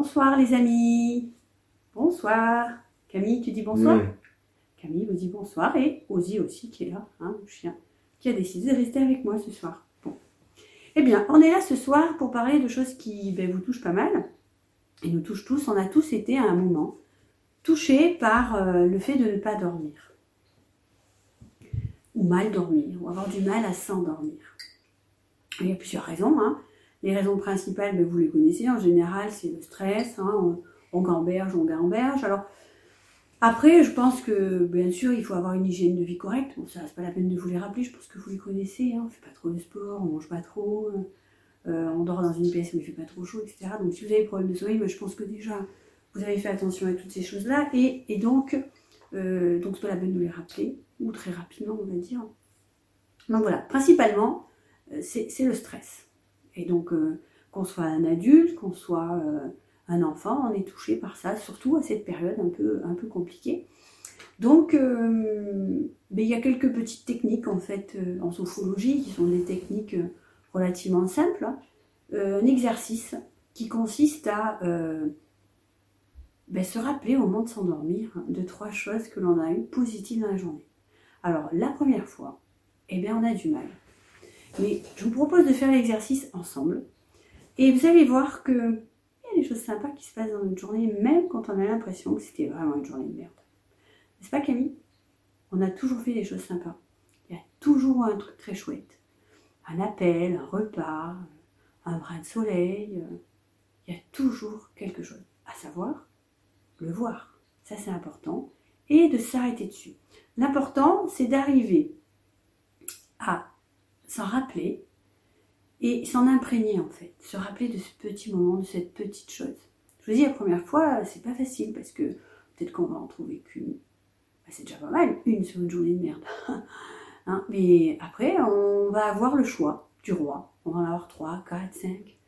Bonsoir les amis. Bonsoir. Camille, tu dis bonsoir? Camille vous dit bonsoir et Ozzy aussi qui est là, hein, le chien, qui a décidé de rester avec moi ce soir. Bon. Eh bien, on est là ce soir pour parler de choses qui ben, vous touchent pas mal et nous touchent tous. On a tous été à un moment touchés par euh, le fait de ne pas dormir ou mal dormir ou avoir du mal à s'endormir. Il y a plusieurs raisons. Hein. Les raisons principales, ben, vous les connaissez, en général, c'est le stress. Hein. On, gamberge, on gamberge. Alors, après, je pense que, bien sûr, il faut avoir une hygiène de vie correcte. Bon, ça, c'est pas la peine de vous les rappeler, je pense que vous les connaissez. Hein. On fait pas trop de sport, on mange pas trop, euh, on dort dans une pièce où il fait pas trop chaud, etc. Donc, si vous avez des problèmes de sommeil, je pense que déjà, vous avez fait attention à toutes ces choses-là. Et, donc, euh, donc c'est pas la peine de les rappeler, ou très rapidement, on va dire. Donc voilà, principalement, euh, c'est le stress. Et donc, euh, qu'on soit un adulte, qu'on soit un enfant, on est touché par ça, surtout à cette période un peu, un peu compliquée. Donc, euh, ben, il y a quelques petites techniques en fait euh, en sophrologie qui sont des techniques euh, relativement simples. Hein. un exercice qui consiste à ben, se rappeler au moment de s'endormir de trois choses que l'on a eues positives dans la journée. Alors, la première fois, eh bien, on a du mal. Mais je vous propose de faire l'exercice ensemble. Et vous allez voir que des choses sympas qui se passent dans notre journée, même quand on a l'impression que c'était vraiment une journée de merde. N'est-ce pas Camille? On a toujours fait des choses sympas. Il y a toujours un truc très chouette. Un appel, un repas, un brin de soleil. Il y a toujours quelque chose. À savoir, le voir. Ça c'est important. Et de s'arrêter dessus. L'important, c'est d'arriver s'en rappeler et s'en imprégner en fait, se rappeler de ce petit moment, de cette petite chose. Je vous dis la première fois, c'est pas facile parce que peut-être qu'on va en trouver qu'une. Bah, c'est déjà pas mal, une sur une journée de merde. hein Mais après, on va avoir le choix du roi. On va en avoir trois, quatre, cinq.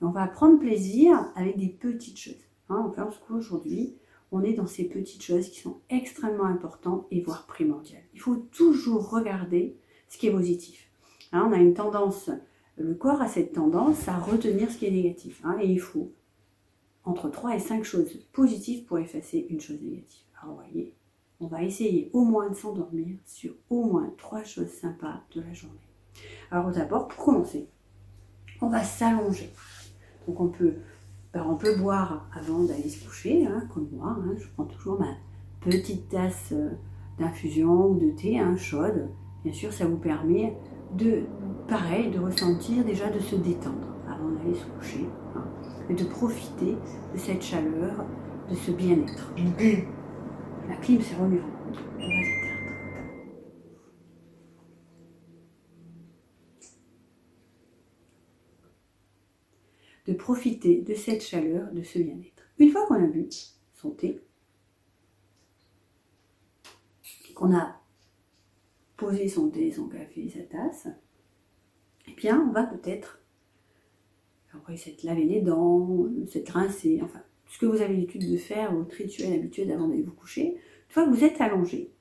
Et on va prendre plaisir avec des petites choses. Hein enfin, aujourd'hui, on est dans ces petites choses qui sont extrêmement importantes et voire primordiales. Il faut toujours regarder ce qui est positif. Hein, on a une tendance le corps a cette tendance à retenir ce qui est négatif. Hein, et il faut entre 3 et 5 choses positives pour effacer une chose négative. Alors voyez, on va essayer au moins de s'endormir sur au moins 3 choses sympas de la journée. Alors d'abord, pour commencer, on va s'allonger. Donc on peut, on boire avant d'aller se coucher, hein, comme moi. Je prends toujours ma petite tasse euh, d'infusion ou de thé chaude. Bien sûr, ça vous permet de, pareil, de ressentir déjà de se détendre avant d'aller se coucher hein, et de profiter de cette chaleur, de ce bien-être. La clim. On va l'éteindre. De profiter de cette chaleur, de ce bien-être. Une fois qu'on a bu son thé, qu'on a poser son thé, son café, sa tasse, eh bien, on va peut-être, après s'être laver les dents, s'être rincé, enfin, ce que vous avez l'habitude de faire, votre rituel habituel avant d'aller vous coucher, une fois que vous êtes allongé.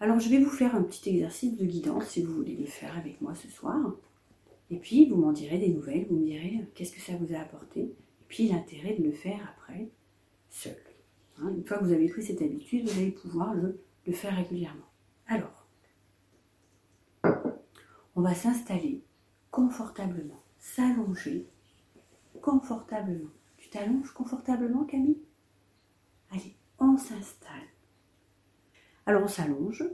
Alors, je vais vous faire un petit exercice de guidance si vous voulez le faire avec moi ce soir. Et puis, vous m'en direz des nouvelles, vous me direz qu'est-ce que ça vous a apporté, et puis l'intérêt de le faire après, seul. Hein, une fois que vous avez pris cette habitude, vous allez pouvoir le faire régulièrement. Alors, on va s'installer confortablement, s'allonger confortablement. Tu t'allonges confortablement, Camille? Allez, on s'installe. Alors on s'allonge,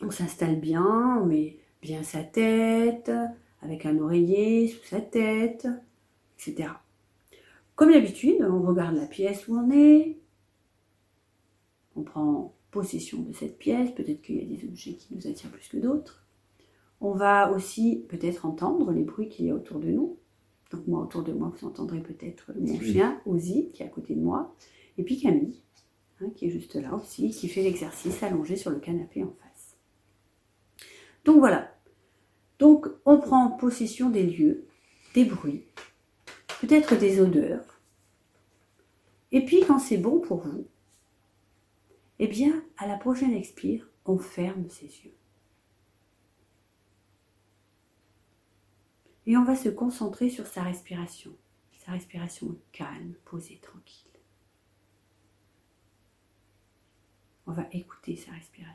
on s'installe bien, on met bien sa tête, avec un oreiller sous sa tête, etc. Comme d'habitude, on regarde la pièce où on est, on prend possession de cette pièce, peut-être qu'il y a des objets qui nous attirent plus que d'autres. On va aussi peut-être entendre les bruits qu'il y a autour de nous. Donc moi, autour de moi, vous entendrez peut-être mon chien, Ozzy, qui est à côté de moi, et puis Camille, hein, qui est juste là aussi, qui fait l'exercice allongé sur le canapé en face. Donc voilà. Donc on prend possession des lieux, des bruits, peut-être des odeurs. Et puis quand c'est bon pour vous, eh bien, à la prochaine expire, on ferme ses yeux. Et on va se concentrer sur sa respiration. Sa respiration calme, posée, tranquille. On va écouter sa respiration.